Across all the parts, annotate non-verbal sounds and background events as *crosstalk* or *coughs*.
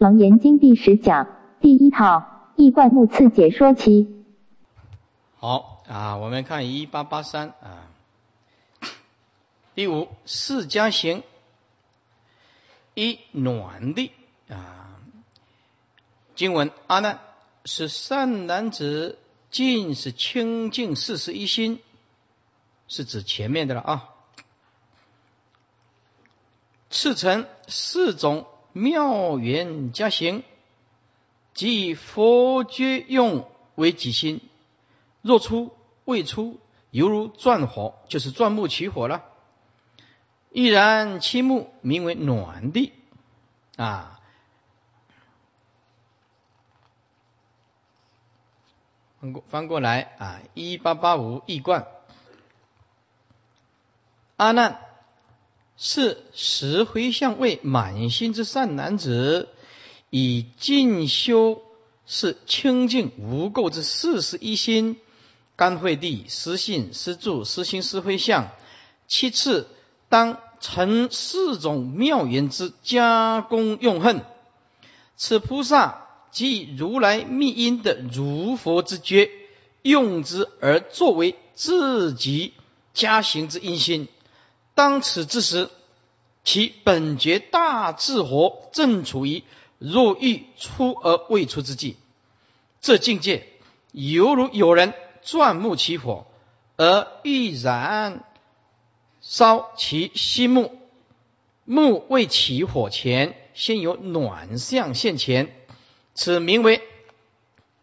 楞严经第十讲第一套易怪目次解说期。好啊，我们看一八八三啊，第五四家行一暖的啊，经文阿难是善男子，尽是清净四十一心，是指前面的了啊。次成四种。妙缘加行，即以佛觉用为己心。若出未出，犹如钻火，就是钻木取火了。亦然其木名为暖地啊。翻过翻过来啊，一八八五易观，阿难。是十回向位满心之善男子，以进修是清净无垢之四十一心，甘惠地失信失住失心失回向。其次，当成四种妙言之加功用恨，此菩萨即如来密因的如佛之觉，用之而作为自己加行之因心。当此之时，其本觉大智火正处于若欲出而未出之际，这境界犹如有人钻木起火，而欲燃烧其心木，木未起火前，先有暖象现前，此名为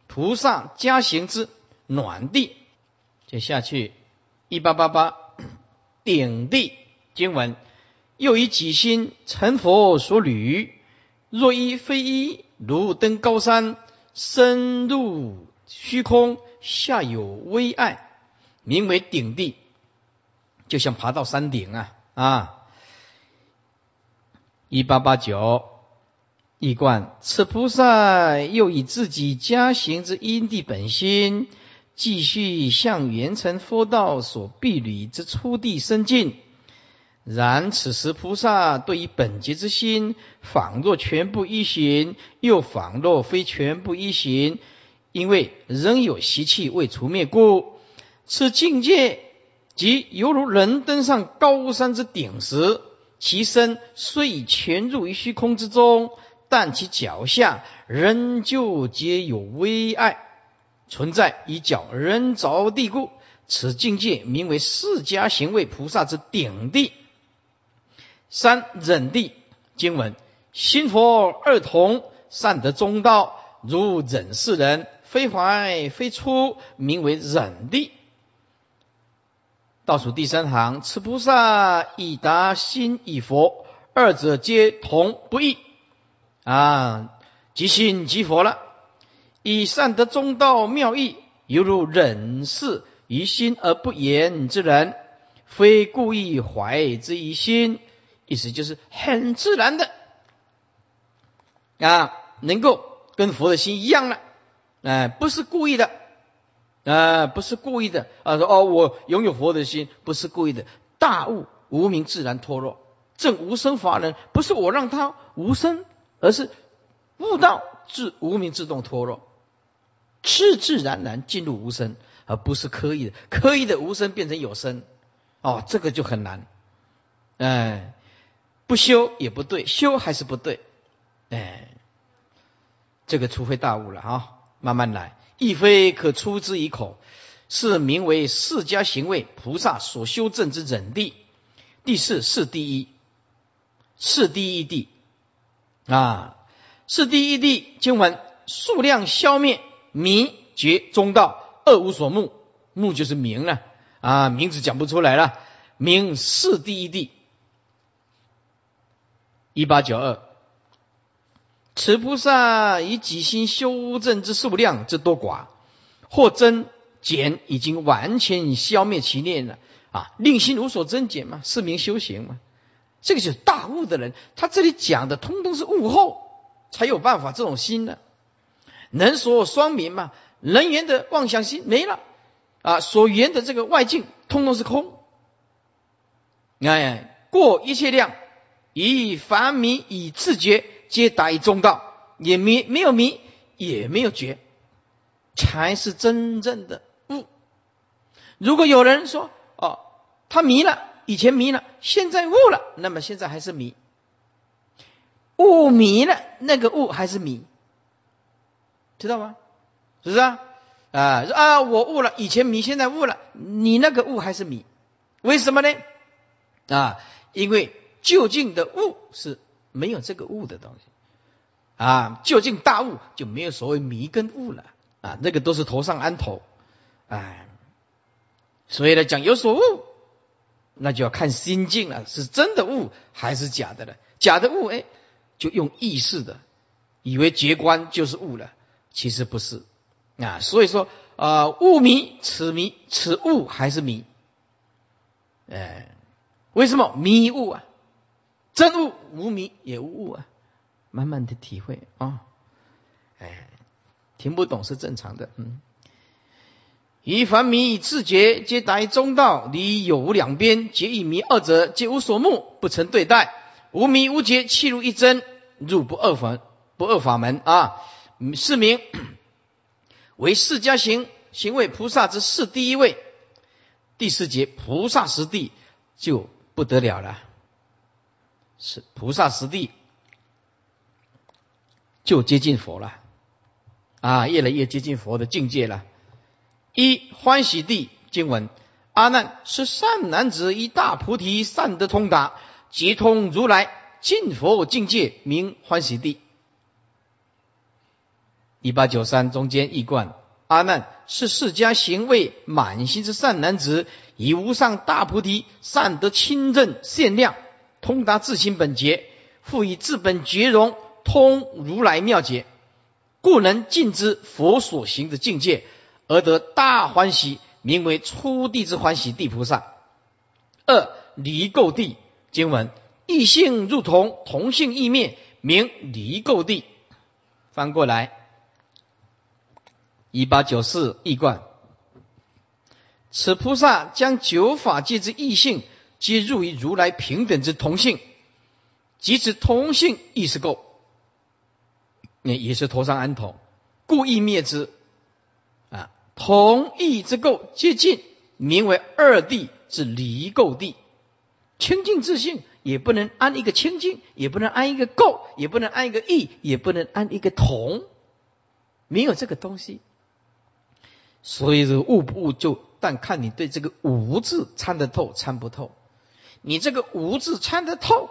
菩萨加行之暖地。接下去一八八八 *coughs* 顶地经文，又以己心成佛所履，若一非一，如登高山，深入虚空，下有微爱，名为顶地，就像爬到山顶啊啊！一八八九一观，此菩萨又以自己家行之因地本心。继续向圆成佛道所必履之初地深进，然此时菩萨对于本觉之心，仿若全部一行，又仿若非全部一行，因为仍有习气未除灭故，此境界即犹如人登上高山之顶时，其身虽已潜入于虚空之中，但其脚下仍旧皆有微碍。存在以脚人着地故，此境界名为释迦行为菩萨之顶地。三忍地经文：心佛二同，善得中道，如忍世人，非怀非出，名为忍地。倒数第三行：此菩萨已达心已佛，二者皆同不异啊，即心即佛了。以善得中道妙义，犹如忍世于心而不言之人，非故意怀之于心，意思就是很自然的啊，能够跟佛的心一样了，哎，不是故意的，啊，不是故意的啊，说哦，我拥有佛的心，不是故意的，大悟无名自然脱落，正无生法人，不是我让他无生，而是悟道自无名自动脱落。自自然然进入无生，而不是刻意的。刻意的无生变成有生，哦，这个就很难。哎，不修也不对，修还是不对。哎，这个除非大悟了哈，慢慢来。亦非可出之以口，是名为释迦行为菩萨所修正之忍地。第四是第一，是第一地啊，是第一地经文数量消灭。名觉中道二无所目，目就是名了啊，名字讲不出来了。名是第一地，一八九二，此菩萨以己心修正之数量之多寡，或增减，已经完全消灭其念了啊，令心无所增减嘛，是名修行嘛。这个就是大悟的人，他这里讲的通通是悟后才有办法这种心的。能所双明嘛？人缘的妄想心没了啊！所缘的这个外境，通通是空。哎，过一切量，以凡迷以自觉，皆达于中道。也没没有迷，也没有觉，才是真正的悟。如果有人说哦，他迷了，以前迷了，现在悟了，那么现在还是迷。悟迷了，那个悟还是迷，知道吗？是不是啊？啊啊！我悟了，以前迷，现在悟了，你那个悟还是迷，为什么呢？啊，因为究竟的悟是没有这个悟的东西啊，究竟大悟就没有所谓迷跟悟了啊，那个都是头上安头，哎，所以呢，讲有所悟，那就要看心境了，是真的悟还是假的了？假的悟，哎。就用意识的，以为觉观就是悟了，其实不是啊。所以说啊，悟迷，此迷，此悟还是迷？哎，为什么迷悟啊？真悟无迷也无悟啊，慢慢的体会啊。哎，听不懂是正常的。嗯，以凡迷以自觉，皆达于中道，离有无两边，皆以迷二者，皆无所目，不成对待。无迷无觉，气入一真，入不二法不二法门啊！是名 *clears throat* 为释迦行行为菩萨之四第一位。第四节菩萨实地就不得了了，是菩萨实地就接近佛了啊！越来越接近佛的境界了。一欢喜地经文：阿难是善男子，一大菩提，善得通达。即通如来尽佛境界，名欢喜地。一八九三中间一贯，阿难是释迦行为满心之善男子，以无上大菩提善得清正限量，通达自心本觉，复以自本觉容通如来妙解，故能尽知佛所行的境界，而得大欢喜，名为初地之欢喜地菩萨。二离垢地。经文：异性入同，同性异灭，名离垢地。翻过来，一八九四易观。此菩萨将九法界之异性，皆入于如来平等之同性，即此同性亦是垢，那也是头上安头，故意灭之。啊，同异之垢接近，名为二地之离垢地。清净自信也不能安一个清净，也不能安一个垢，也不能安一个义，也不能安一个同，没有这个东西。所以这个悟不悟，就但看你对这个无字参得透参不透。你这个无字参得透，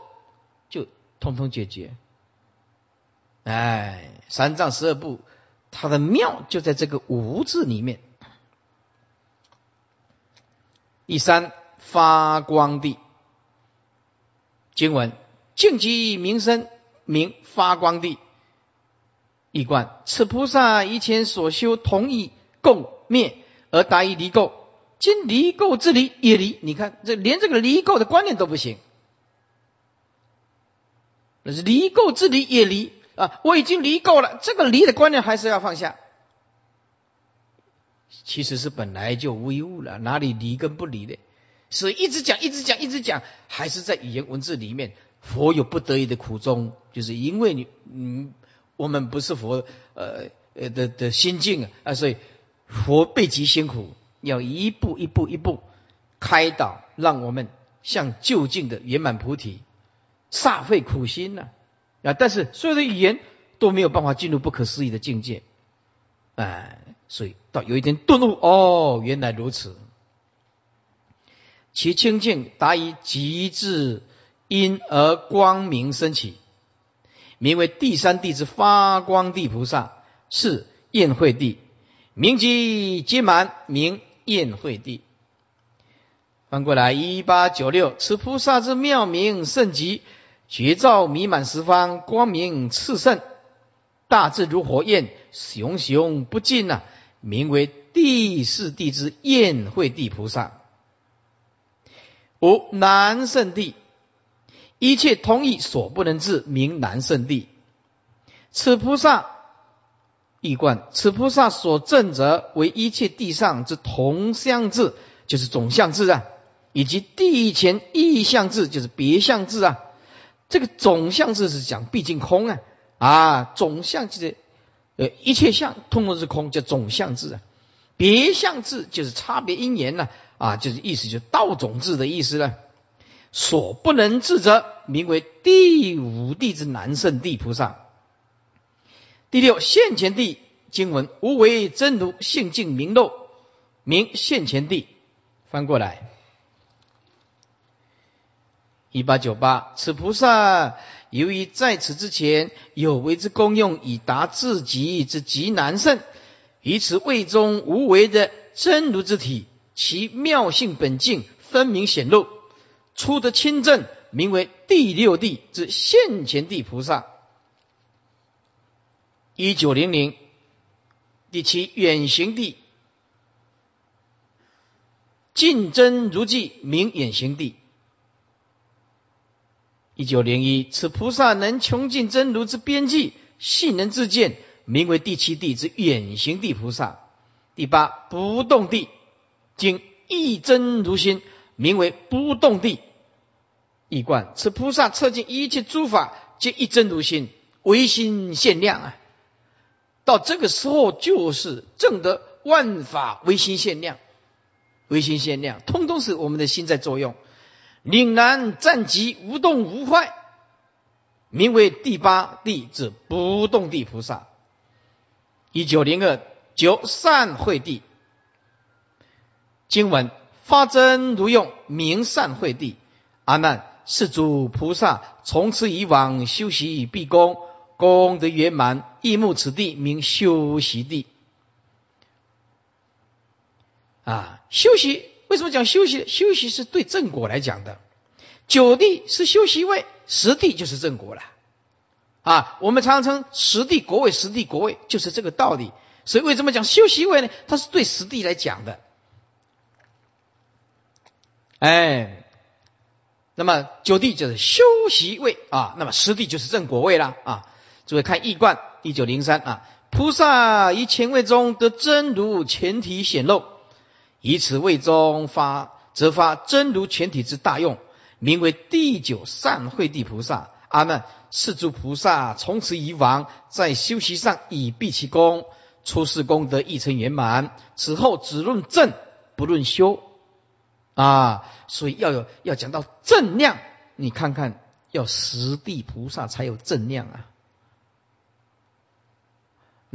就通通解决。哎，三藏十二部，它的妙就在这个无字里面。第三发光地。经文：净极名声名发光地。一观：此菩萨以前所修同意共灭而达于离垢，今离垢之离也离。你看，这连这个离垢的观念都不行。那是离垢之离也离啊！我已经离垢了，这个离的观念还是要放下。其实是本来就无一物了，哪里离跟不离的？所以一直讲，一直讲，一直讲，还是在语言文字里面，佛有不得已的苦衷，就是因为你，嗯，我们不是佛，呃呃的的心境啊，啊，所以佛备极辛苦，要一步一步一步开导，让我们向就近的圆满菩提，煞费苦心呐，啊，但是所有的语言都没有办法进入不可思议的境界，哎，所以到有一天顿悟，哦，原来如此。其清净达于极致，因而光明升起，名为第三地之发光地菩萨，是宴会地，名即皆满，名宴会地。翻过来，一八九六，此菩萨之妙名甚极，绝照弥满十方，光明炽盛，大智如火焰，熊熊不尽呐，名为第四地之宴会地菩萨。五南圣地，一切通义所不能治，名南圣地。此菩萨地观，此菩萨所证者为一切地上之同相智，就是总相智啊，以及地前异相智，就是别相智啊。这个总相智是讲毕竟空啊，啊，总相即呃一切相通通是空，叫总相智啊。别相智就是差别因缘呢，啊，就是意思就是道种智的意思了。所不能治者，名为第五地之难胜地菩萨。第六现前地经文无为真如性净明漏，名现前地。翻过来，一八九八，此菩萨由于在此之前有为之功用，以达自己之极难胜，以此位中无为的真如之体，其妙性本净分明显露。出得清正，名为第六地之现前地菩萨。一九零零第七远行地，尽真如迹，名远行地。一九零一此菩萨能穷尽真如之边际，性能自见，名为第七地之远行地菩萨。第八不动地，经一真如心。名为不动地，一观此菩萨测尽一切诸法，皆一真如心，唯心限量啊！到这个时候，就是正得万法唯心限量，唯心限量，通通是我们的心在作用。岭南战极无动无坏，名为第八地之不动地菩萨。一九零二九善慧地经文。发真如用，名善慧地。阿难，是主菩萨从此以往修习毕功，功德圆满，亦慕此地名修习地。啊，休息为什么讲休息？休息是对正果来讲的。九地是休息位，十地就是正果了。啊，我们常称十地国位，十地国位就是这个道理。所以为什么讲休息位呢？它是对十地来讲的。哎，那么九地就是休息位啊，那么十地就是正果位了啊。诸位看易观一九零三啊，菩萨于前位中得真如全体显露，以此位中发则发真如全体之大用，名为第九善慧地菩萨。阿难，是诸菩萨从此以往在修习上以毕其功，出世功德亦成圆满。此后只论正，不论修。啊，所以要有要讲到正量，你看看要实地菩萨才有正量啊，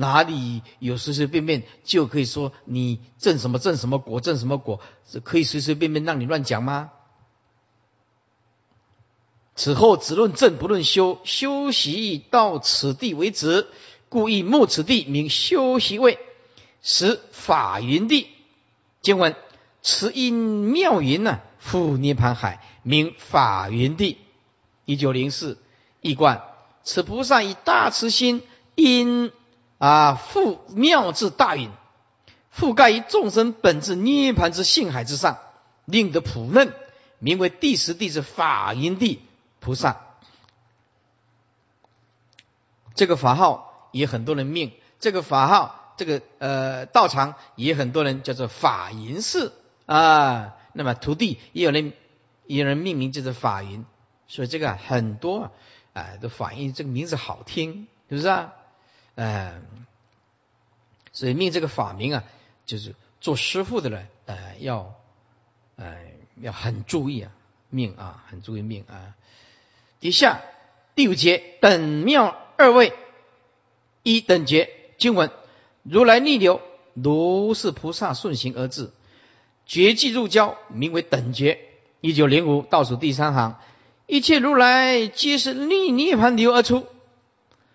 哪里有随随便便就可以说你正什么正什么果正什么果，可以随随便便让你乱讲吗？此后只论正不论修，修习到此地为止，故意目此地名修习位，使法云地。经文。此因妙云呢，覆涅盘海，名法云地。一九零四一观，此菩萨以大慈心，因啊覆妙智大云，覆盖于众生本质涅盘之性海之上，令得普嫩，名为第十地之法云地菩萨。这个法号也很多人命，这个法号，这个呃道场也很多人叫做法云寺。啊，那么徒弟也有人，也有人命名就是法云，所以这个很多啊，都反映这个名字好听，是不是啊？嗯，所以命这个法名啊，就是做师傅的人，呃，要，呃，要很注意啊，命啊，很注意命啊。底下第五节等妙二位一等节经文，如来逆流，如是菩萨顺行而至。绝迹入交，名为等觉。一九零五倒数第三行，一切如来皆是逆涅盘流而出。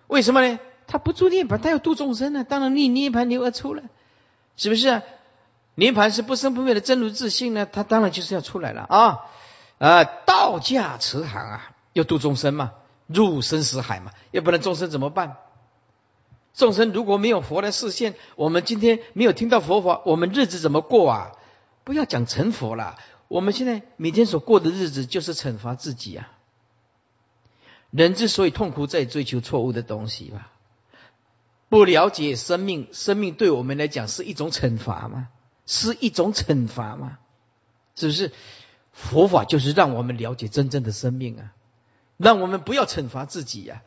为什么呢？他不住涅盘，他要度众生呢，当然逆涅盘流而出了，是不是？涅盘是不生不灭的真如自性呢，他当然就是要出来了啊！啊，道驾慈航啊，要度众生嘛，入生死海嘛，要不然众生怎么办？众生如果没有佛的视线，我们今天没有听到佛法，我们日子怎么过啊？不要讲成佛了，我们现在每天所过的日子就是惩罚自己啊！人之所以痛苦，在追求错误的东西吧？不了解生命，生命对我们来讲是一种惩罚吗？是一种惩罚吗？是不是？佛法就是让我们了解真正的生命啊，让我们不要惩罚自己呀！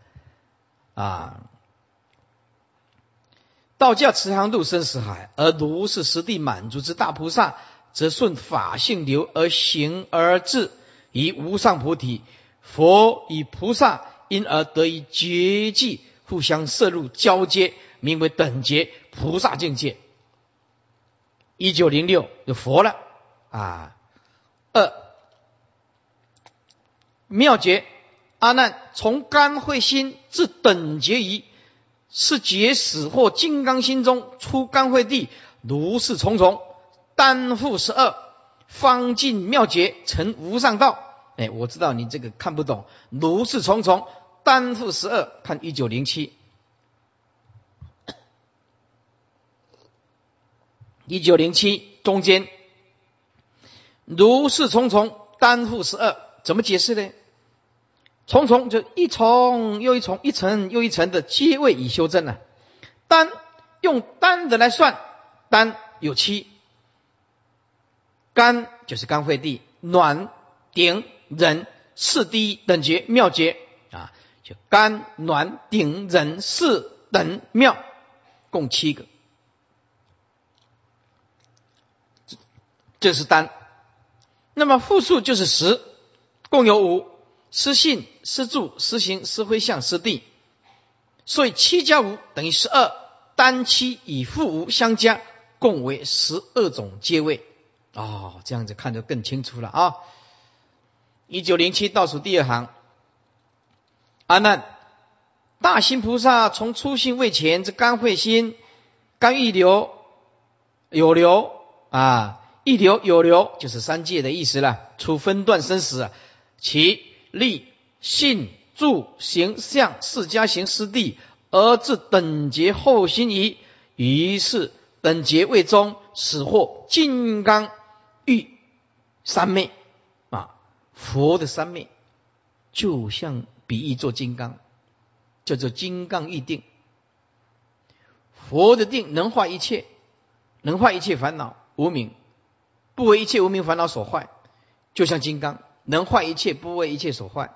啊。道教慈航度生死海，而如是实地满足之大菩萨，则顺法性流而行而至于无上菩提。佛与菩萨因而得以绝迹，互相摄入交接，名为等觉菩萨境界。一九零六有佛了啊。二妙觉阿难从甘慧心至等觉仪。是劫死或金刚心中出甘慧地，如是重重，单复十二，方尽妙劫，成无上道。哎，我知道你这个看不懂，如是重重，单复十二，看一九零七，一九零七中间，如是重重，单复十二，怎么解释呢？重重就一重又一重，一层又一层的阶位已修正了。单用单的来算，单有七。干就是干慧地，暖顶忍四第一等级妙觉啊，就干暖顶忍四等妙，共七个。这是单。那么复数就是十，共有五。失信、失住、失行、失灰相、失地，所以七加五等于十二，单七与负五相加，共为十二种阶位。哦，这样子看就更清楚了啊！一九零七倒数第二行，阿难，大心菩萨从初心未前之刚慧心，刚一流有流啊，一流有流，就是三界的意思了。除分段生死，其。立信住行相四家行师地，而至等觉后心仪，于是等觉位中，始获金刚玉三昧啊！佛的三昧就像比喻做金刚，叫做金刚玉定。佛的定能化一切，能化一切烦恼无明，不为一切无明烦恼所坏，就像金刚。能坏一切，不为一切所坏。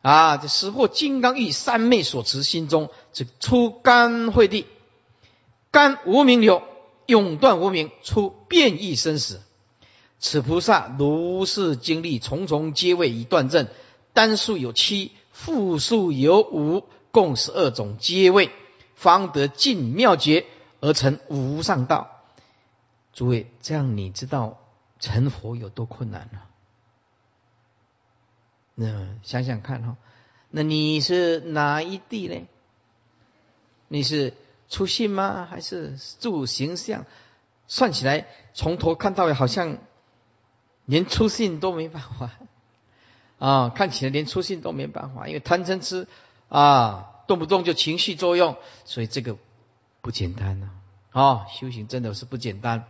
啊，这识获金刚玉三昧所持心中，这出甘慧地，甘无名流，永断无名，出变异生死。此菩萨如是经历重重皆位以断正，单数有七，复数有五，共十二种皆位，方得尽妙觉而成无上道。诸位，这样你知道成佛有多困难了？那想想看哈，那你是哪一地呢？你是出信吗？还是住形象？算起来从头看到尾，好像连出信都没办法啊！看起来连出信都没办法，因为贪嗔痴啊，动不动就情绪作用，所以这个不简单呐！啊，修行真的是不简单。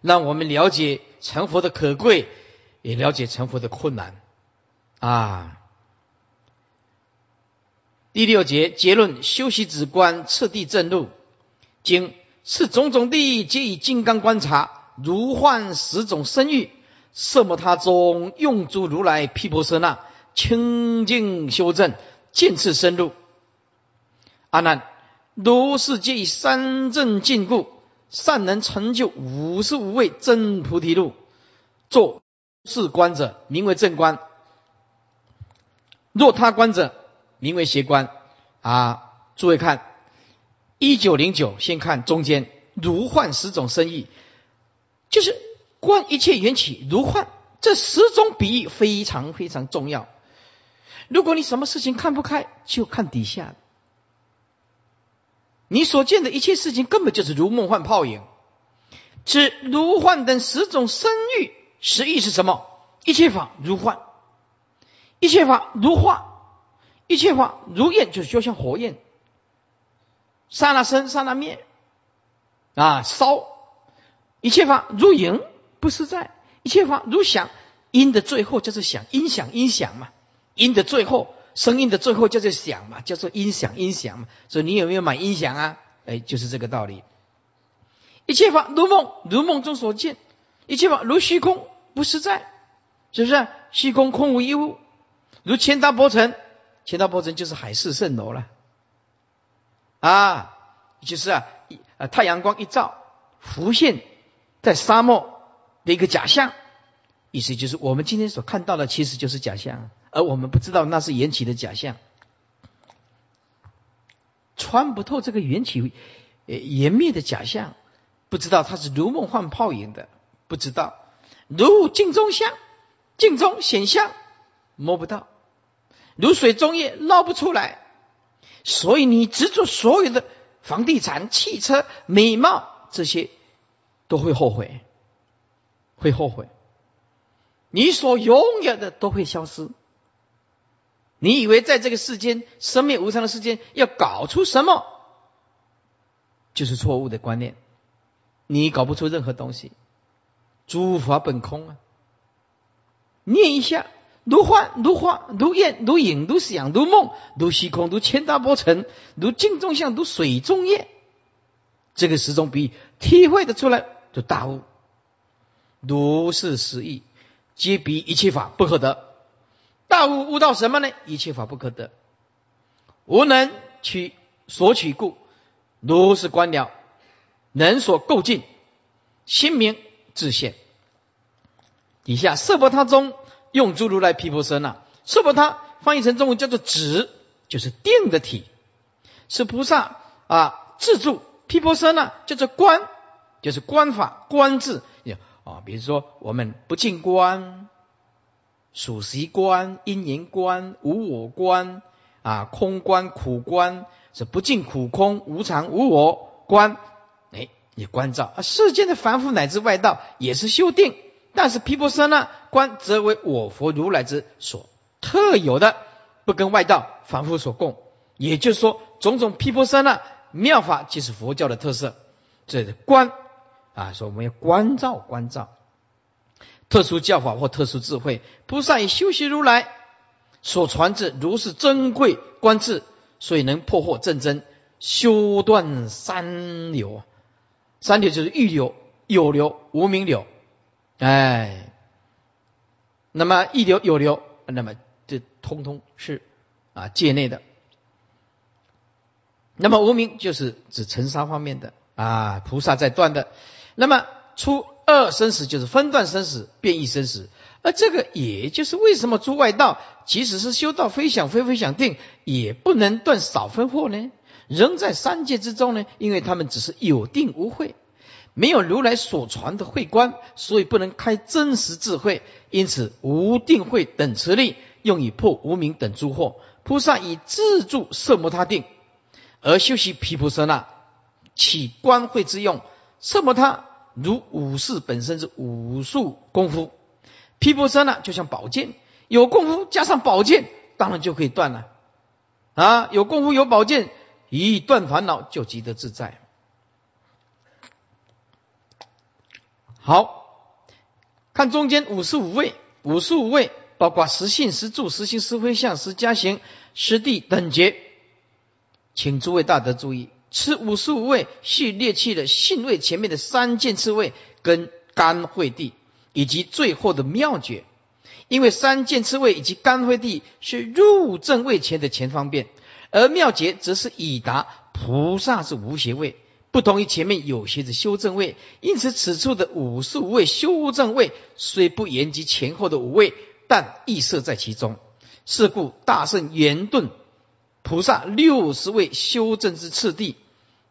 让我们了解成佛的可贵，也了解成佛的困难。啊，第六节结论：修习止观，次第正路。经是种种地，皆以金刚观察，如幻十种身欲，色摩他中用诸如来毗婆舍那清净修正，渐次深入。阿难，如是皆以三正禁故，善能成就五十五位真菩提路。作是观者，名为正观。若他观者，名为邪观啊！诸位看，一九零九，先看中间，如幻十种生意，就是观一切缘起如幻，这十种比喻非常非常重要。如果你什么事情看不开，就看底下，你所见的一切事情根本就是如梦幻泡影。此如幻等十种生欲，实意是什么？一切法如幻。一切法如化，一切法如焰，就是就像火焰，刹那生，刹那灭，啊，烧；一切法如影，不实在；一切法如响，音的最后就是响，音响音响嘛，音的最后，声音的最后就是响嘛，叫做音响音响嘛。所以你有没有买音响啊？哎，就是这个道理。一切法如梦，如梦中所见；一切法如虚空，不实在，是不是？虚空空无一物。如千大波尘，千道波城就是海市蜃楼了，啊，就是啊，一啊太阳光一照，浮现在沙漠的一个假象，意思就是我们今天所看到的其实就是假象，而我们不知道那是缘起的假象，穿不透这个缘起呃缘灭的假象，不知道它是如梦幻泡影的，不知道。如镜中像，镜中显像摸不到。如水中液捞不出来，所以你执着所有的房地产、汽车、美貌这些，都会后悔，会后悔。你所拥有的都会消失。你以为在这个世间生命无常的世间要搞出什么，就是错误的观念。你搞不出任何东西，诸法本空啊！念一下。如幻如化如焰如影如想如梦如虚空如千大波尘如镜中像如水中月，这个十种比体会的出来就大悟，如是实义，皆比一切法不可得。大悟悟到什么呢？一切法不可得，无能取所取故，如是观了，能所构尽，心明自现。底下色波他中。用诸如来毗婆舍那，色婆他翻译成中文叫做止，就是定的体，是菩萨啊自住毗婆舍那叫做观，就是观法观智啊。比如说我们不净观、属习观、因缘观、无我观啊、空观、苦观，是不净苦空、无常无我观，哎，也关照啊。世间的凡夫乃至外道也是修定。但是毗婆舍那观则为我佛如来之所特有的，不跟外道凡夫所共。也就是说，种种毗婆舍那妙法即是佛教的特色。这观啊，说我们要关照关照特殊教法或特殊智慧，菩萨以修习如来所传之如是珍贵观智，所以能破获正真，修断三流。三流就是欲流、有流、无名流。哎，那么一流有流，那么这通通是啊界内的。那么无名就是指尘沙方面的啊，菩萨在断的。那么出二生死就是分段生死、变异生死，而这个也就是为什么诸外道即使是修道非想非非想定，也不能断少分惑呢？仍在三界之中呢？因为他们只是有定无慧。没有如来所传的慧观，所以不能开真实智慧。因此无定慧等持力，用以破无明等诸惑。菩萨以自助色摩他定，而修习毗婆舍那，起观慧之用。色摩他如武士本身是武术功夫，毗婆舍那就像宝剑，有功夫加上宝剑，当然就可以断了。啊，有功夫有宝剑，一断烦恼就即得自在。好看中间五十五位，五十五位包括实性、实住、实行、实回向、实加行、实地等节，请诸位大德注意，此五十五位是列去了性位前面的三件次位跟干会地，以及最后的妙诀。因为三件次位以及干会地是入正位前的前方便，而妙诀则是已达菩萨是无邪位。不同于前面有邪的修正位，因此此处的五十五位修正位虽不言及前后的五位，但亦设在其中。是故大圣圆顿菩萨六十位修正之次第，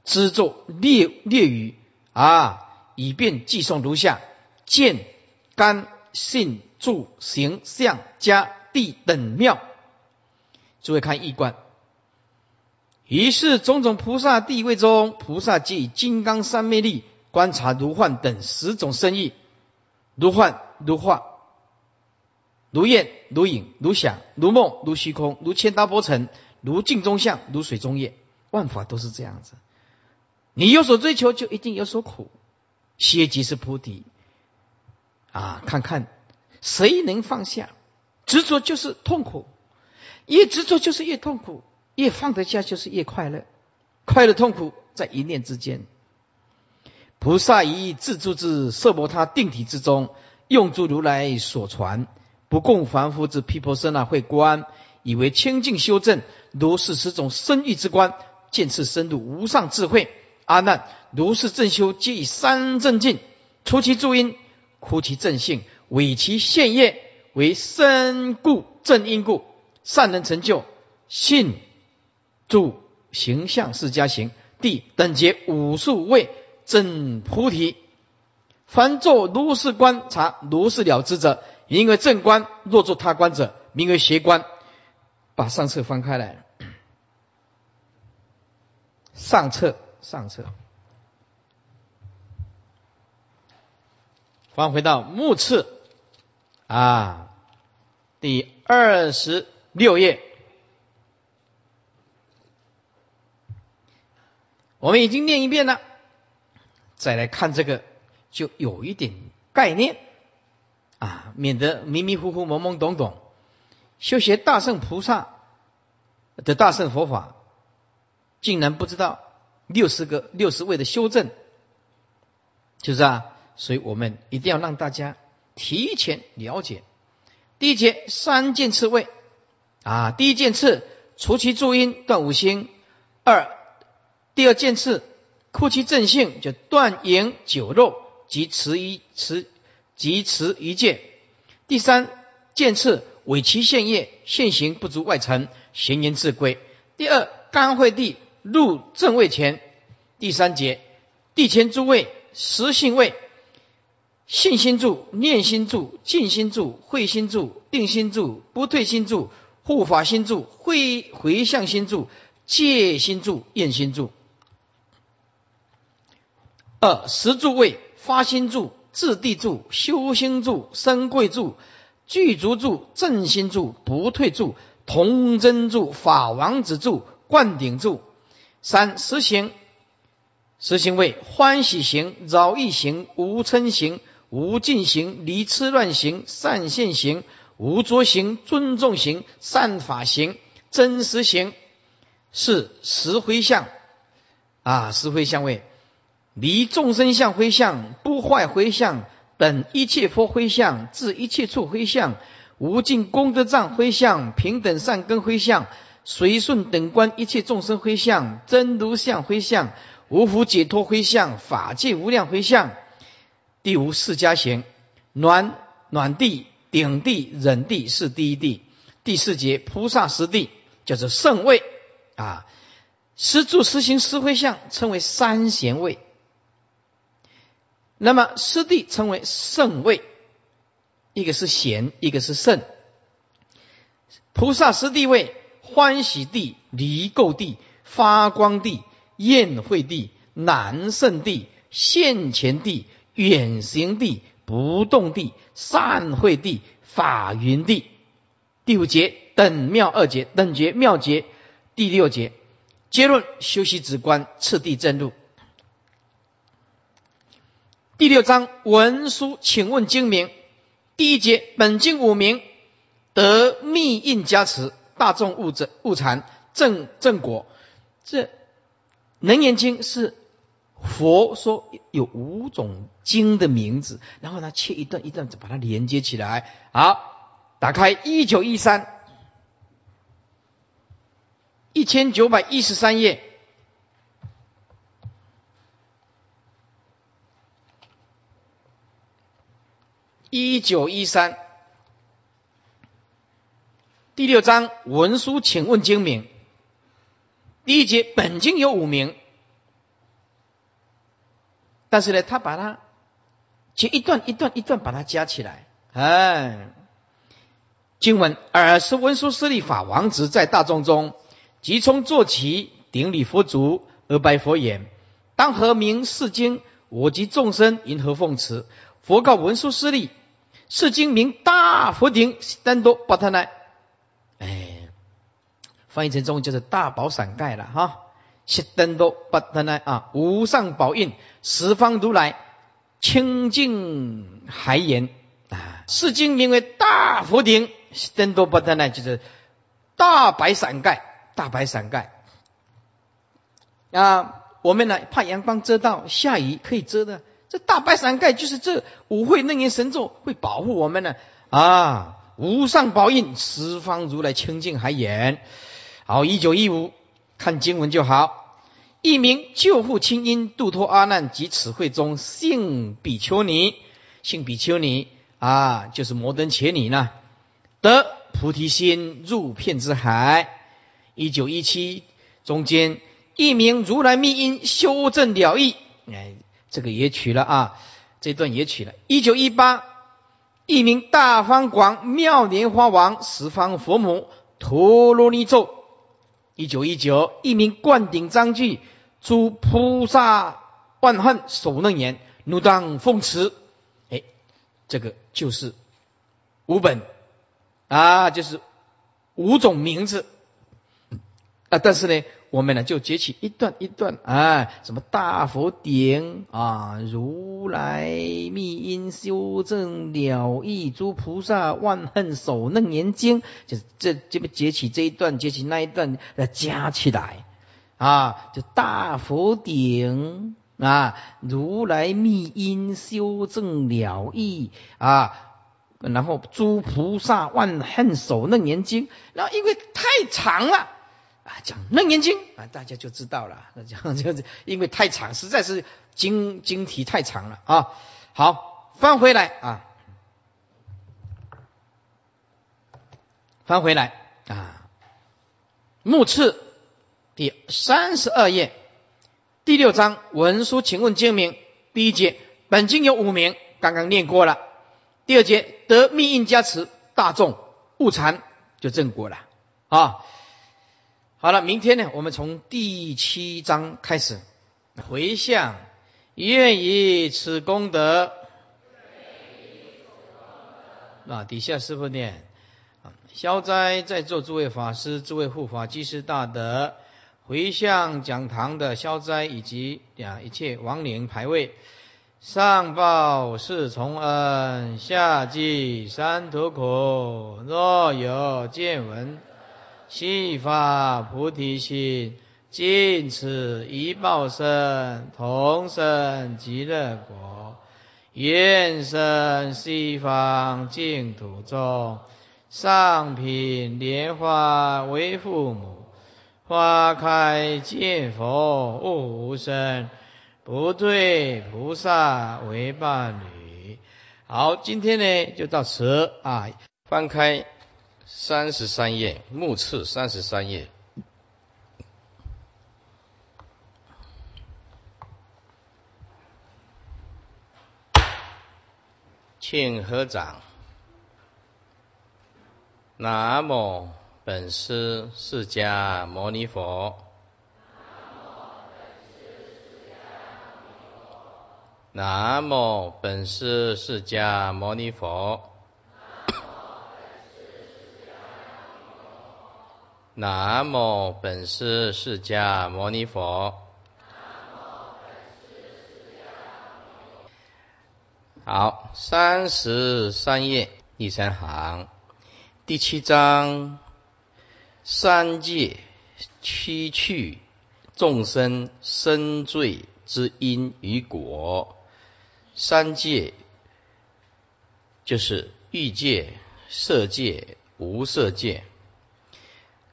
之作列列语啊，以便寄送如下：见、干、信、住、行、相、加、地等妙。诸位看一观。于是种种菩萨地位中，菩萨即金刚三昧力观察如幻等十种生意，如幻如化，如焰如影如响如梦如虚空如千大波尘如镜中像如水中月，万法都是这样子。你有所追求，就一定有所苦。歇即是菩提啊！看看谁能放下执着，就是痛苦；越执着，就是越痛苦。越放得下，就是越快乐。快乐痛苦在一念之间。菩萨以自助之色摩他定体之中，用诸如来所传，不共凡夫之毗婆舍那会观，以为清净修正，如是此种深意之观，见次深入无上智慧。阿难，如是正修，皆以三正境，除其助因，枯其正性，伪其现业，为身故正因故，善能成就信助形象四加行，地等觉无数位正菩提。凡作如是观察如是了之者，名为正观；若作他观者，名为邪观。把上册翻开来，上册上册，翻回到目次啊，第二十六页，我们已经念一遍了，再来看这个，就有一点概念啊，免得迷迷糊糊、懵懵懂懂。修学大圣菩萨的大圣佛法，竟然不知道六十个六十位的修正，就是啊，所以我们一定要让大家提前了解。第一节三件次位啊，第一件次除其助因断五心；二第二件次枯其正性，就断言酒肉及持一持及持一戒；第三件次。委其现业，现行不足外尘，闲言自归。第二，干会地入正位前。第三节，地前诸位，实性位，信心住、念心住、静心住、慧心住、定心住、不退心住、护法心住、会回向心住、戒心住、厌心住。二十住位，发心住、自地住、修心住、生贵住。具足住、正心住、不退住、童真住、法王子住、灌顶住。三实行，实行为欢喜行、饶益行、无嗔行、无尽行、离痴乱行、善现行、无着行、尊重行、善法行、真实行。是实回向啊，实回向位离众生相回向，不坏回向。等一切佛灰相，至一切处灰相，无尽功德藏灰相，平等善根灰相，随顺等观一切众生灰相，真如相灰相，无福解脱灰相，法界无量灰相。第五四加行，暖暖地、顶地、忍地是第一地。第四节菩萨实地叫做圣位啊，实住实行实灰相称为三贤位。那么师弟称为圣位，一个是贤，一个是圣。菩萨师弟位，欢喜地、离垢地、发光地、宴会地、难胜地、现前地、远行地、不动地、善会地、法云地。第五节等妙二节等节妙节。第六节结论修习止观，次第正入。第六章文书，请问经名。第一节本经五名得密印加持，大众物者物禅正正果。这能言经是佛说有五种经的名字，然后呢切一段一段把它连接起来。好，打开一九一三一千九百一十三页。一九一三第六章文书，请问经名。第一节本经有五名，但是呢，他把它就一段一段一段把它加起来。哎，经文尔时文殊师利法王子在大众中，即从坐起，顶礼佛足而白佛言：“当何名是经？我及众生因何奉持？”佛告文殊师利。是经名大佛顶丹多巴特奈，哎，翻译成中文就是大宝伞盖了哈。悉丹多巴特奈啊，无上宝印，十方如来清净海眼啊。是经名为大佛顶悉丹多巴特奈，就是大白伞盖，大白伞盖啊。我们呢怕阳光遮到，下雨可以遮的。这大白伞盖就是这五会楞严神咒会保护我们呢啊！无上宝印，十方如来清净海眼。好，一九一五，看经文就好。一名救护清音，度脱阿难及此会中性比丘尼，性比丘尼啊，就是摩登伽尼呢，得菩提心入片之海。一九一七中间，一名如来密因修正了义，哎，这个也取了啊，这段也取了。一九一八，一名大方广妙莲花王十方佛母陀罗尼咒。一九一九，一名灌顶章句，诸菩萨万恨手楞严，怒当奉持。哎，这个就是五本啊，就是五种名字啊。但是呢。我们呢就截取一段一段啊，什么大佛顶啊，如来密因修正了义诸菩萨万恨手楞严经，就是这这边截取这一段，截取那一段，呃，加起来啊，就大佛顶啊，如来密因修正了义啊，然后诸菩萨万恨手楞严经，然后因为太长了。啊，讲楞严经啊，大家就知道了。*laughs* 那讲就是因为太长，实在是经经题太长了啊。好，翻回来啊，翻回来啊。目次第三十二页第六章文书，请问经名第一节，本经有五名，刚刚念过了。第二节得密印加持，大众误禅就正果了啊。好了，明天呢，我们从第七章开始回向，愿以此功德。啊，底下师傅念啊，消灾在座诸位法师、诸位护法、居士大德，回向讲堂的消灾以及啊一切亡灵牌位，上报四重恩，下济三途苦。若有见闻。悉发菩提心，尽此一报身，同生极乐国。愿生西方净土中，上品莲花为父母，花开见佛悟无生，不对菩萨为伴侣。好，今天呢就到此啊，翻开。三十三页，目次三十三页，请合掌。南无本师释迦牟尼佛。南无本师释迦牟尼佛。南无本师释迦牟尼佛。好，三十三页第三行，第七章，三界七趣众生生罪之因与果。三界就是欲界、色界、无色界。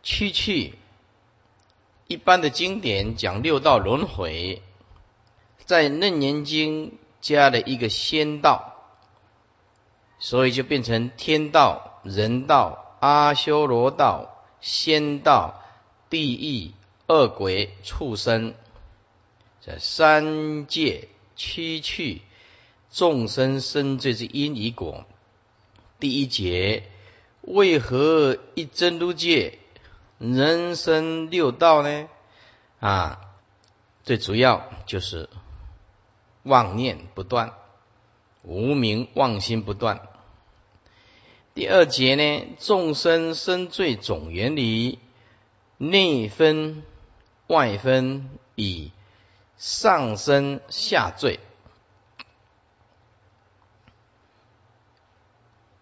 七趣，一般的经典讲六道轮回，在楞严经加了一个仙道，所以就变成天道、人道、阿修罗道、仙道、地狱、恶鬼、畜生，这三界七趣众生生罪之因与果。第一节，为何一真如界？人生六道呢，啊，最主要就是妄念不断，无名妄心不断。第二节呢，众生生罪总原理，内分外分，以上生下罪。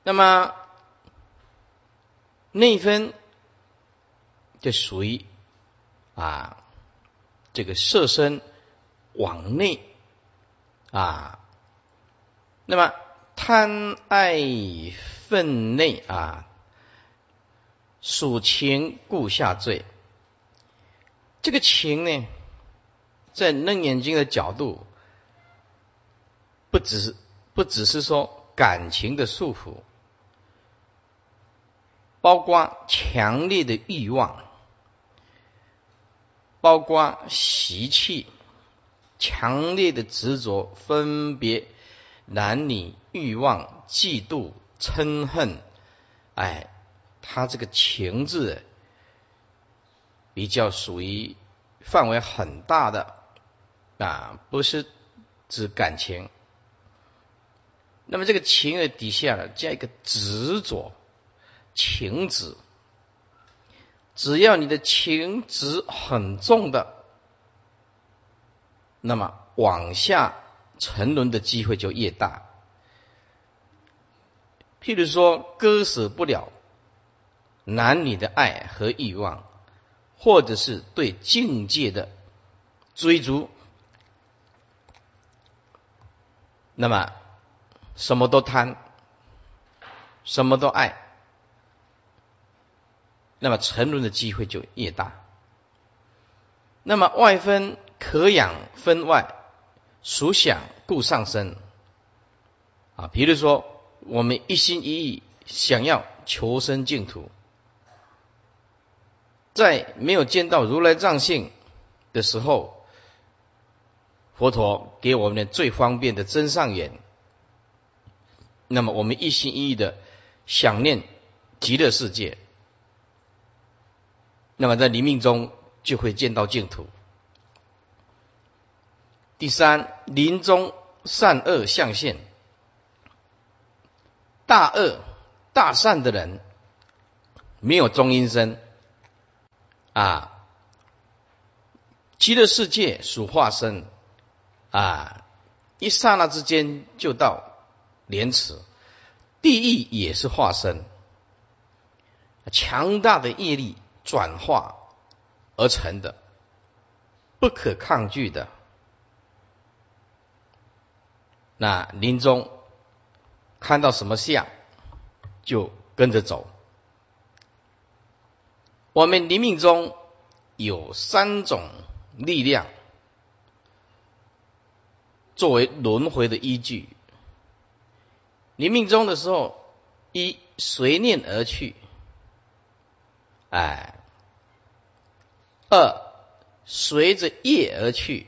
那么内分。就属于啊，这个色身往内啊，那么贪爱分内啊，属情故下罪。这个情呢，在楞眼睛的角度，不只是不只是说感情的束缚，包括强烈的欲望，包括习气，强烈的执着，分别男女欲望、嫉妒、嗔恨，哎，他这个情字。比较属于范围很大的啊，不是指感情。那么这个情的底下呢，加一个执着情执，只要你的情执很重的，那么往下沉沦的机会就越大。譬如说，割舍不了男女的爱和欲望。或者是对境界的追逐，那么什么都贪，什么都爱，那么沉沦的机会就越大。那么外分可养，分外属想故上升啊。比如说，我们一心一意想要求生净土。在没有见到如来藏性的时候，佛陀给我们的最方便的真上缘。那么我们一心一意的想念极乐世界，那么在临命中就会见到净土。第三，临终善恶相现，大恶大善的人没有中阴身。啊，极乐世界属化身啊，一刹那之间就到莲池，地狱也是化身，强大的业力转化而成的，不可抗拒的。那临终看到什么相，就跟着走。我们临命中有三种力量作为轮回的依据。临命中的时候，一随念而去，哎；二随着业而去；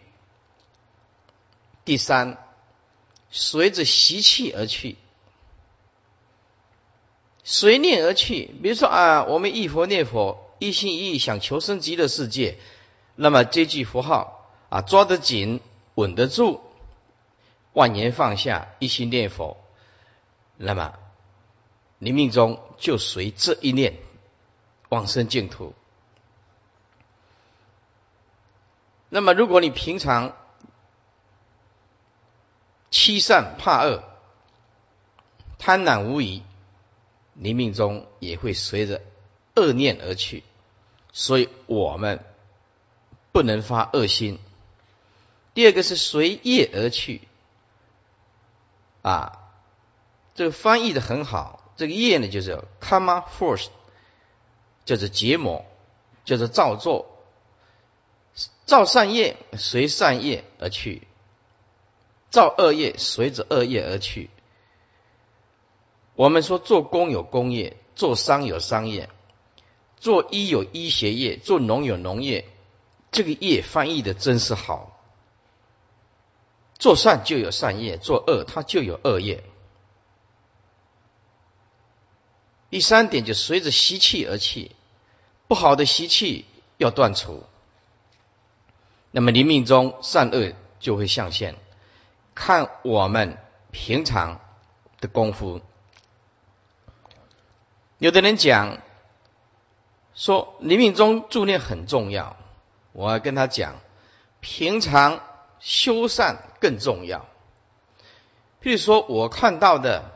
第三随着习气而去。随念而去，比如说啊，我们一佛念佛。一心一意想求生极乐世界，那么这句佛号啊，抓得紧，稳得住，万年放下，一心念佛，那么你命中就随这一念往生净土。那么如果你平常欺善怕恶、贪婪无疑，你命中也会随着。恶念而去，所以我们不能发恶心。第二个是随业而去，啊，这个翻译的很好。这个业呢，就是 karma force，叫做结魔，叫做造作。造善业随善业而去，造恶业随着恶业而去。我们说做工有工业，做商有商业。做医有医学业，做农有农业，这个业翻译的真是好。做善就有善业，做恶它就有恶业。第三点就随着习气而去，不好的习气要断除，那么临命中善恶就会象现，看我们平常的功夫。有的人讲。说临命中助念很重要，我要跟他讲，平常修善更重要。譬如说我看到的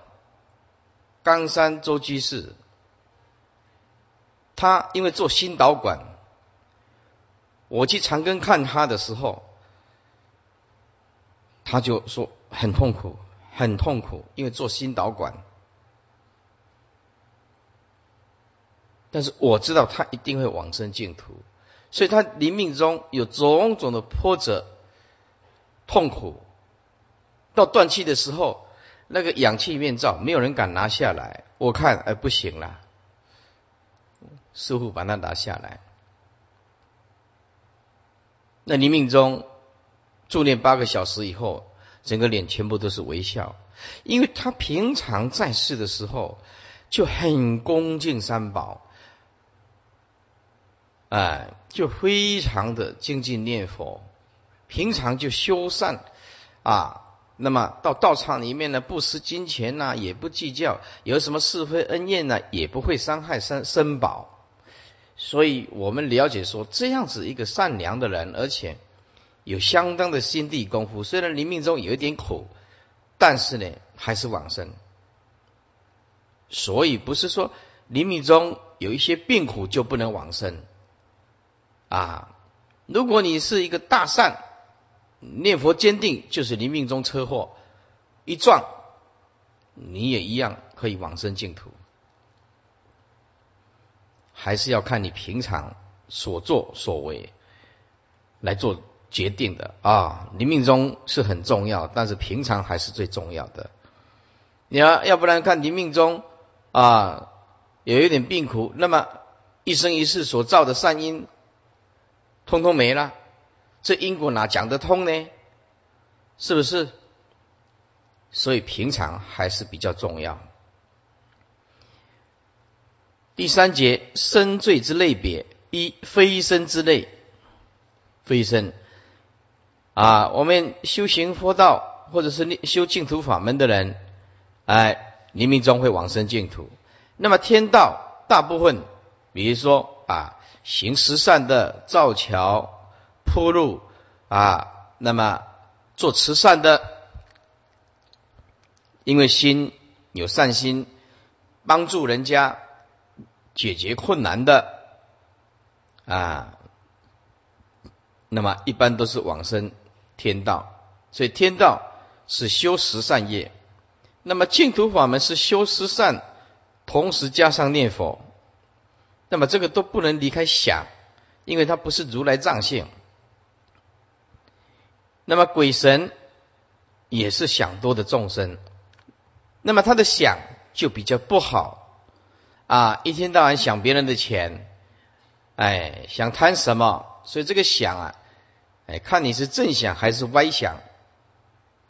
冈山周居士，他因为做心导管，我去长庚看他的时候，他就说很痛苦，很痛苦，因为做心导管。但是我知道他一定会往生净土，所以他临命中有种种的波折、痛苦。到断气的时候，那个氧气面罩没有人敢拿下来，我看哎不行了，师傅把它拿下来。那你命中助念八个小时以后，整个脸全部都是微笑，因为他平常在世的时候就很恭敬三宝。哎，就非常的精进念佛，平常就修善啊。那么到道场里面呢，不施金钱呐，也不计较有什么是非恩怨呢，也不会伤害生生宝。所以我们了解说，这样子一个善良的人，而且有相当的心地功夫，虽然临命中有一点苦，但是呢，还是往生。所以不是说临命中有一些病苦就不能往生。啊，如果你是一个大善，念佛坚定，就是临命中车祸一撞，你也一样可以往生净土。还是要看你平常所作所为来做决定的啊。临命中是很重要，但是平常还是最重要的。你要要不然看临命中啊，有一点病苦，那么一生一世所造的善因。通通没了，这因果哪讲得通呢？是不是？所以平常还是比较重要。第三节生罪之类别，一非生之类，非生啊，我们修行佛道或者是修净土法门的人，哎，临命中会往生净土。那么天道大部分，比如说啊。行十善的造桥铺路啊，那么做慈善的，因为心有善心，帮助人家解决困难的啊，那么一般都是往生天道。所以天道是修十善业，那么净土法门是修十善，同时加上念佛。那么这个都不能离开想，因为它不是如来藏性。那么鬼神也是想多的众生，那么他的想就比较不好啊，一天到晚想别人的钱，哎，想贪什么？所以这个想啊，哎，看你是正想还是歪想，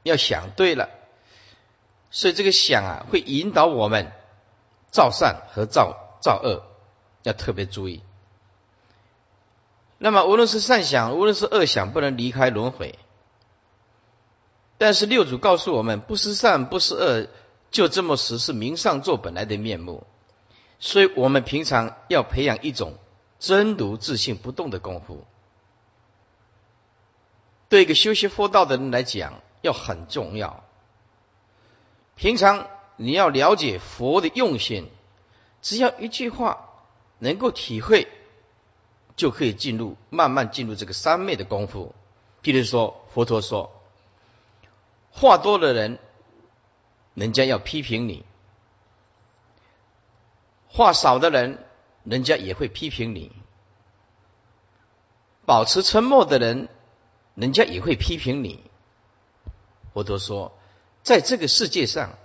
要想对了，所以这个想啊，会引导我们造善和造造恶。要特别注意。那么，无论是善想，无论是恶想，不能离开轮回。但是六祖告诉我们，不是善，不是恶，就这么实是名上座本来的面目。所以我们平常要培养一种真如自信不动的功夫。对一个修习佛道的人来讲，要很重要。平常你要了解佛的用心，只要一句话。能够体会，就可以进入慢慢进入这个三昧的功夫。譬如说，佛陀说，话多的人，人家要批评你；话少的人，人家也会批评你；保持沉默的人，人家也会批评你。佛陀说，在这个世界上，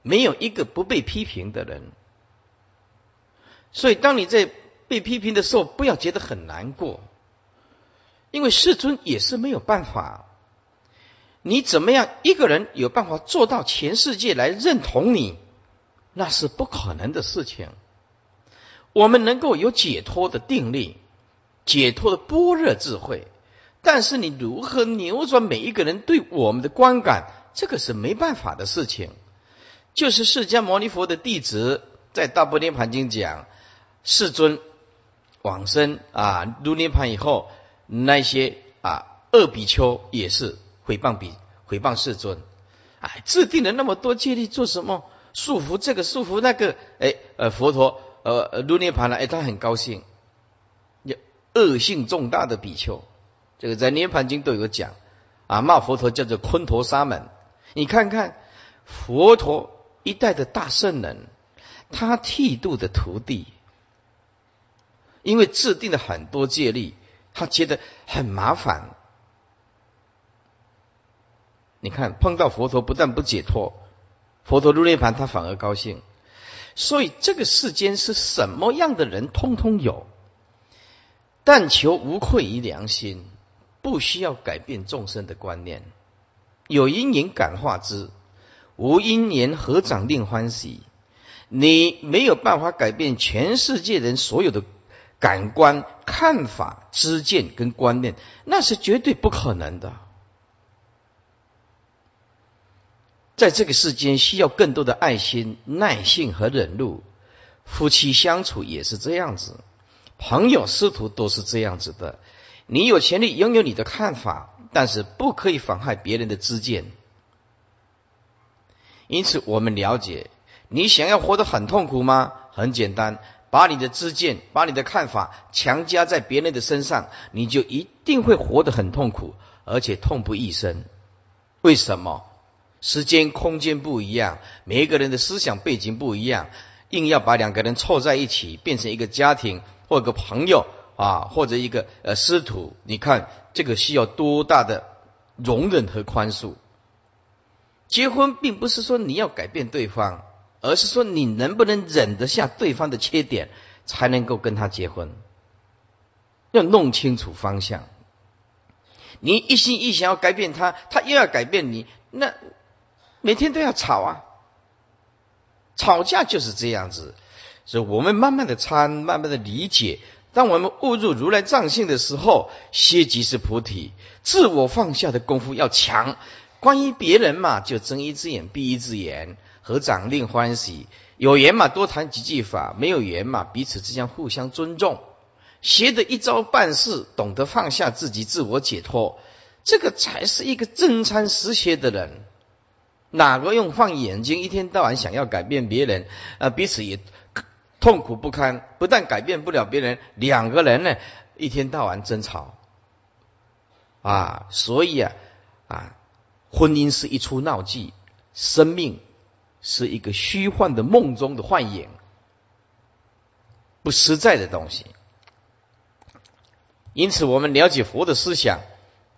没有一个不被批评的人。所以，当你在被批评的时候，不要觉得很难过，因为世尊也是没有办法。你怎么样一个人有办法做到全世界来认同你，那是不可能的事情。我们能够有解脱的定力，解脱的般若智慧，但是你如何扭转每一个人对我们的观感，这个是没办法的事情。就是释迦牟尼佛的弟子在《大般涅盘经》讲。世尊往生啊，入涅盘以后，那些啊恶比丘也是诽谤比诽谤世尊，哎，制定了那么多戒律做什么？束缚这个束缚那个，哎呃佛陀呃入涅盘了，哎他很高兴，恶性重大的比丘，这个在涅盘经都有讲啊，骂佛陀叫做昆陀沙门，你看看佛陀一代的大圣人，他剃度的徒弟，因为制定了很多戒律，他觉得很麻烦。你看，碰到佛陀不但不解脱，佛陀入涅盘他反而高兴。所以这个世间是什么样的人，通通有。但求无愧于良心，不需要改变众生的观念。有因缘感化之，无因缘何长令欢喜？你没有办法改变全世界人所有的感官、看法、知见跟观念，那是绝对不可能的。在这个世间，需要更多的爱心、耐性和忍辱。夫妻相处也是这样子。朋友师徒都是这样子的，你有权利拥有你的看法，但是不可以妨害别人的知见。因此，我们了解，你想要活得很痛苦吗？很简单，把你的知见、把你的看法强加在别人的身上，你就一定会活得很痛苦，而且痛不欲生。为什么？时间、空间不一样，每一个人的思想背景不一样，硬要把两个人凑在一起，变成一个家庭。或个朋友啊，或者一个呃师徒，你看这个需要多大的容忍和宽恕？结婚并不是说你要改变对方，而是说你能不能忍得下对方的缺点，才能够跟他结婚。要弄清楚方向。你一心一想要改变他，他又要改变你，那每天都要吵啊！吵架就是这样子。所以我们慢慢的参，慢慢的理解。当我们悟入如来藏性的时候，歇即是菩提。自我放下的功夫要强。关于别人嘛，就睁一只眼闭一只眼，合掌令欢喜。有缘嘛，多谈几句法；没有缘嘛，彼此之间互相尊重。学得一招半式，懂得放下自己，自我解脱，这个才是一个真参实学的人。哪个用放眼睛，一天到晚想要改变别人，啊，彼此也。痛苦不堪，不但改变不了别人，两个人呢一天到晚争吵啊，所以啊啊，婚姻是一出闹剧，生命是一个虚幻的梦中的幻影，不实在的东西。因此，我们了解佛的思想，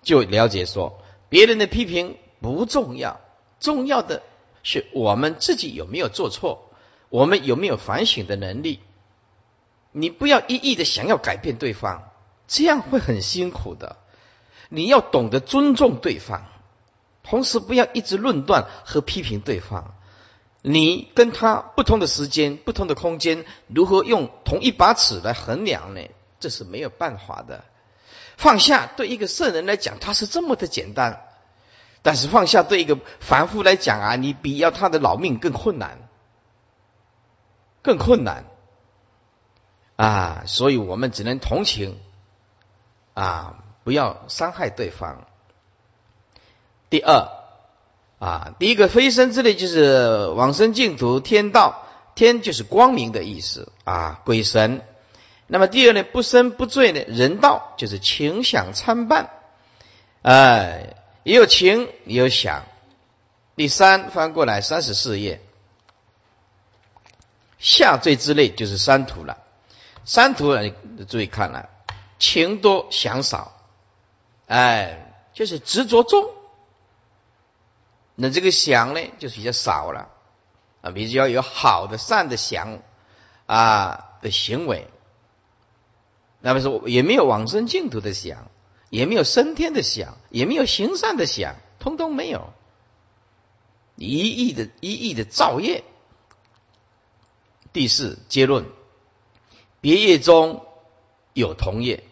就了解说，别人的批评不重要，重要的是我们自己有没有做错。我们有没有反省的能力？你不要一意的想要改变对方，这样会很辛苦的。你要懂得尊重对方，同时不要一直论断和批评对方。你跟他不同的时间、不同的空间，如何用同一把尺来衡量呢？这是没有办法的。放下对一个圣人来讲，他是这么的简单；但是放下对一个凡夫来讲啊，你比要他的老命更困难。更困难啊！所以我们只能同情啊，不要伤害对方。第二啊，第一个飞升之类就是往生净土、天道，天就是光明的意思啊，鬼神。那么第二呢，不生不罪呢，人道就是情想参半，哎，也有情也有想。第三翻过来三十四页。下坠之类就是三途了，三途注意看了，情多想少，哎，就是执着重，那这个想呢，就是比较少了。啊，比较有好的善的想啊的行为，那么说也没有往生净土的想，也没有升天的想，也没有行善的想，通通没有，一亿的一亿的造业。第四结论，别业中有同业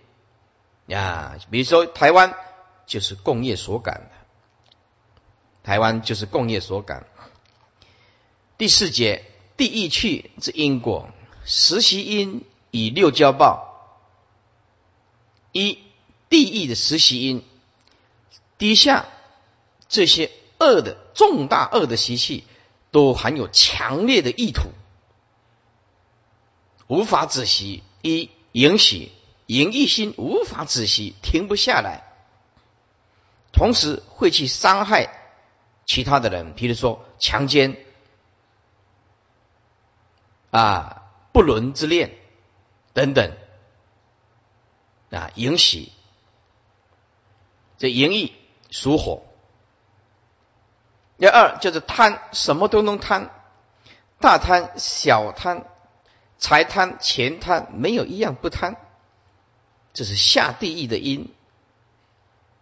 呀，比如说台湾就是共业所感台湾就是共业所感。第四节地义去之因果，实习因以六交报。一地狱的实习因，底下这些恶的重大恶的习气，都含有强烈的意图。无法止息，一引起淫一心无法止息，停不下来，同时会去伤害其他的人，比如说强奸啊、不伦之恋等等啊，淫喜。这淫欲属火。第二就是贪，什么都能贪，大贪、小贪、财贪、钱贪，没有一样不贪。这是下地狱的因，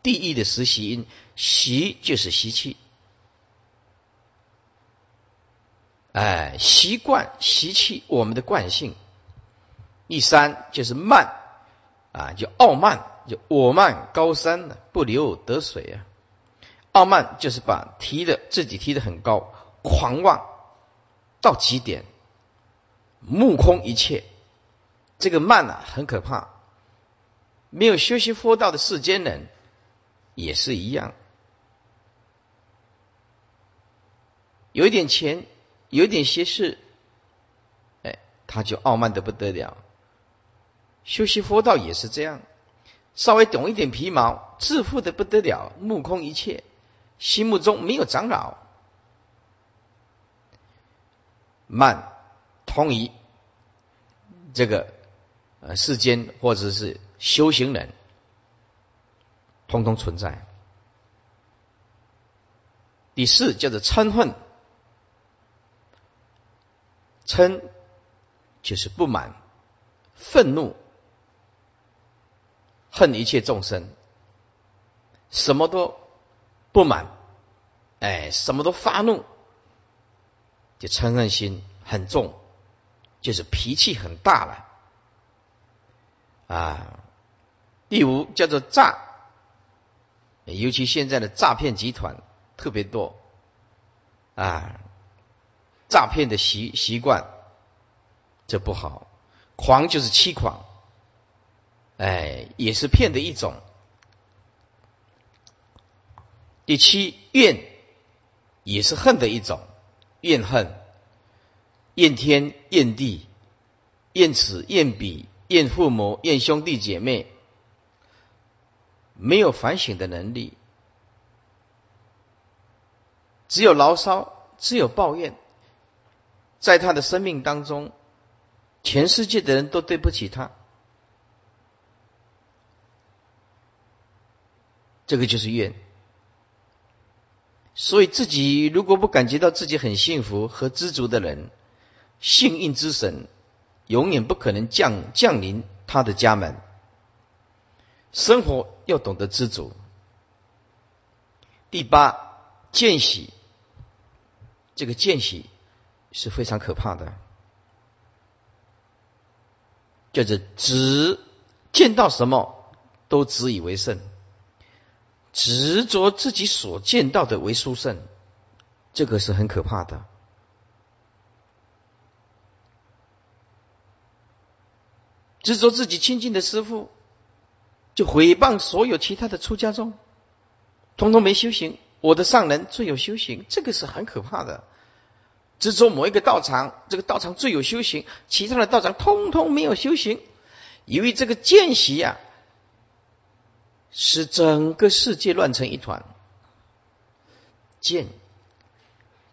地狱的实习因，习就是习气，哎，习惯、习气，我们的惯性。第三就是慢，啊，就傲慢，就我慢高山呢，不流得水啊。傲慢就是把提的自己提的很高，狂妄到极点，目空一切。这个慢啊，很可怕。没有修习佛道的世间人也是一样，有一点钱，有一点学识，哎，他就傲慢的不得了。修习佛道也是这样，稍微懂一点皮毛，自负的不得了，目空一切。心目中没有长老，慢通于这个呃世间或者是修行人，通通存在。第四叫做嗔恨，嗔就是不满、愤怒、恨一切众生，什么都。不满，哎，什么都发怒，就嗔恨心很重，就是脾气很大了啊。第五叫做诈，尤其现在的诈骗集团特别多啊，诈骗的习习惯这不好，狂就是欺狂，哎，也是骗的一种。第七怨也是恨的一种，怨恨，怨天怨地，怨此怨彼，怨父母，怨兄弟姐妹，没有反省的能力，只有牢骚，只有抱怨，在他的生命当中，全世界的人都对不起他，这个就是愿。所以，自己如果不感觉到自己很幸福和知足的人，幸运之神永远不可能降降临他的家门。生活要懂得知足。第八，见喜，这个见喜是非常可怕的，就是只见到什么都自以为胜。执着自己所见到的为殊胜，这个是很可怕的。执着自己亲近的师傅，就毁谤所有其他的出家众，通通没修行。我的上人最有修行，这个是很可怕的。执着某一个道场，这个道场最有修行，其他的道场通通没有修行，因为这个见习呀。使整个世界乱成一团。见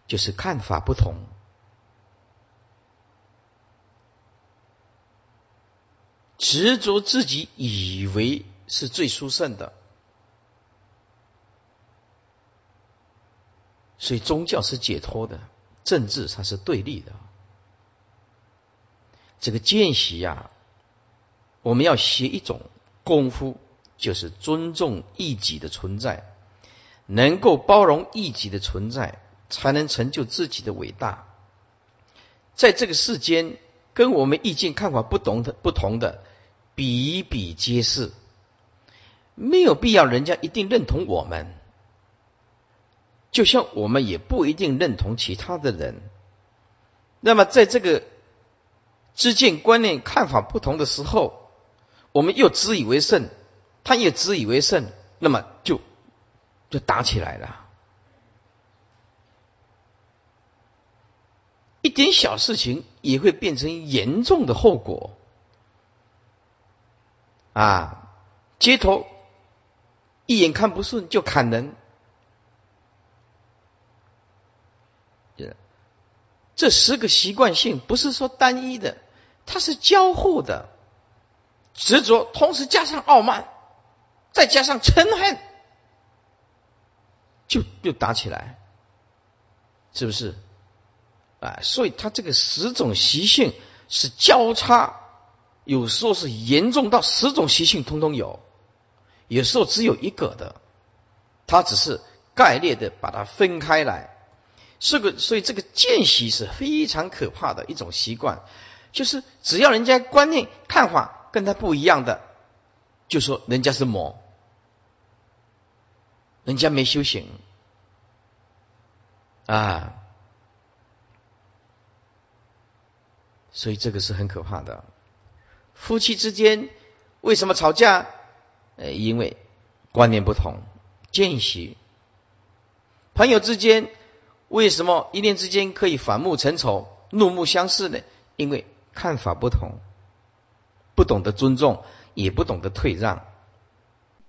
就是看法不同，执着自己以为是最殊胜的，所以宗教是解脱的，政治它是对立的。这个见习呀，我们要学一种功夫。就是尊重异己的存在，能够包容异己的存在，才能成就自己的伟大。在这个世间，跟我们意见看法不同的不同的比比皆是，没有必要人家一定认同我们，就像我们也不一定认同其他的人。那么，在这个知见观念看法不同的时候，我们又自以为胜。他也自以为胜，那么就就打起来了。一点小事情也会变成严重的后果啊！街头一眼看不顺就砍人，这十个习惯性不是说单一的，它是交互的，执着同时加上傲慢，再加上嗔恨，就就打起来，是不是？啊，所以他这个十种习性是交叉，有时候是严重到十种习性通通有，有时候只有一个的，他只是概略的把它分开来。是个，所以这个见习是非常可怕的一种习惯，就是只要人家观念看法跟他不一样的，就说人家是魔，人家没修行啊，所以这个是很可怕的。夫妻之间为什么吵架？呃，因为观念不同，见习。朋友之间。为什么一念之间可以反目成仇、怒目相视呢？因为看法不同，不懂得尊重，也不懂得退让。